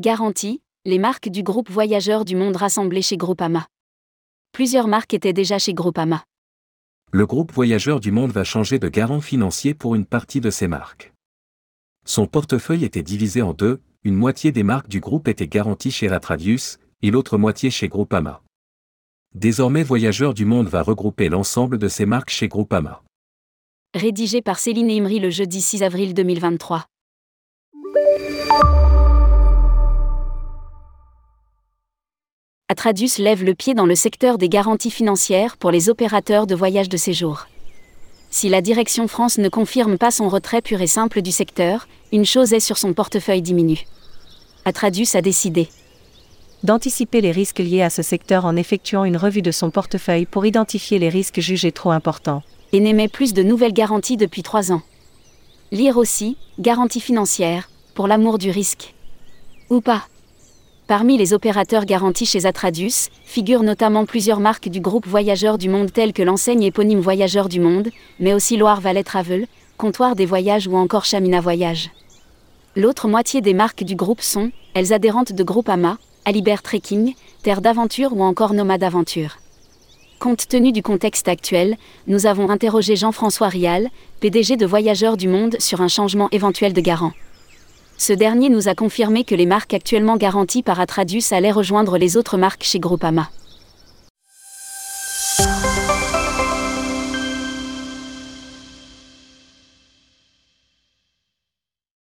Garantie, les marques du groupe Voyageurs du Monde rassemblées chez Groupama. Plusieurs marques étaient déjà chez Groupama. Le groupe Voyageurs du Monde va changer de garant financier pour une partie de ses marques. Son portefeuille était divisé en deux, une moitié des marques du groupe était garantie chez Ratradius, et l'autre moitié chez Groupama. Désormais Voyageurs du Monde va regrouper l'ensemble de ses marques chez Groupama. Rédigé par Céline Imri le jeudi 6 avril 2023. Atradius lève le pied dans le secteur des garanties financières pour les opérateurs de voyage de séjour. Si la direction France ne confirme pas son retrait pur et simple du secteur, une chose est sur son portefeuille diminue. Atradius a décidé d'anticiper les risques liés à ce secteur en effectuant une revue de son portefeuille pour identifier les risques jugés trop importants. Et n'émet plus de nouvelles garanties depuis trois ans. Lire aussi, garantie financière, pour l'amour du risque. Ou pas. Parmi les opérateurs garantis chez Atradius, figurent notamment plusieurs marques du groupe Voyageurs du Monde telles que l'enseigne éponyme Voyageurs du Monde, mais aussi Loire Valley Travel, Comptoir des Voyages ou encore Chamina Voyage. L'autre moitié des marques du groupe sont, elles adhérentes de Groupama, Alibert Trekking, Terre d'Aventure ou encore Nomade Aventure. Compte tenu du contexte actuel, nous avons interrogé Jean-François Rial, PDG de Voyageurs du Monde, sur un changement éventuel de garant. Ce dernier nous a confirmé que les marques actuellement garanties par Atradius allaient rejoindre les autres marques chez Groupama.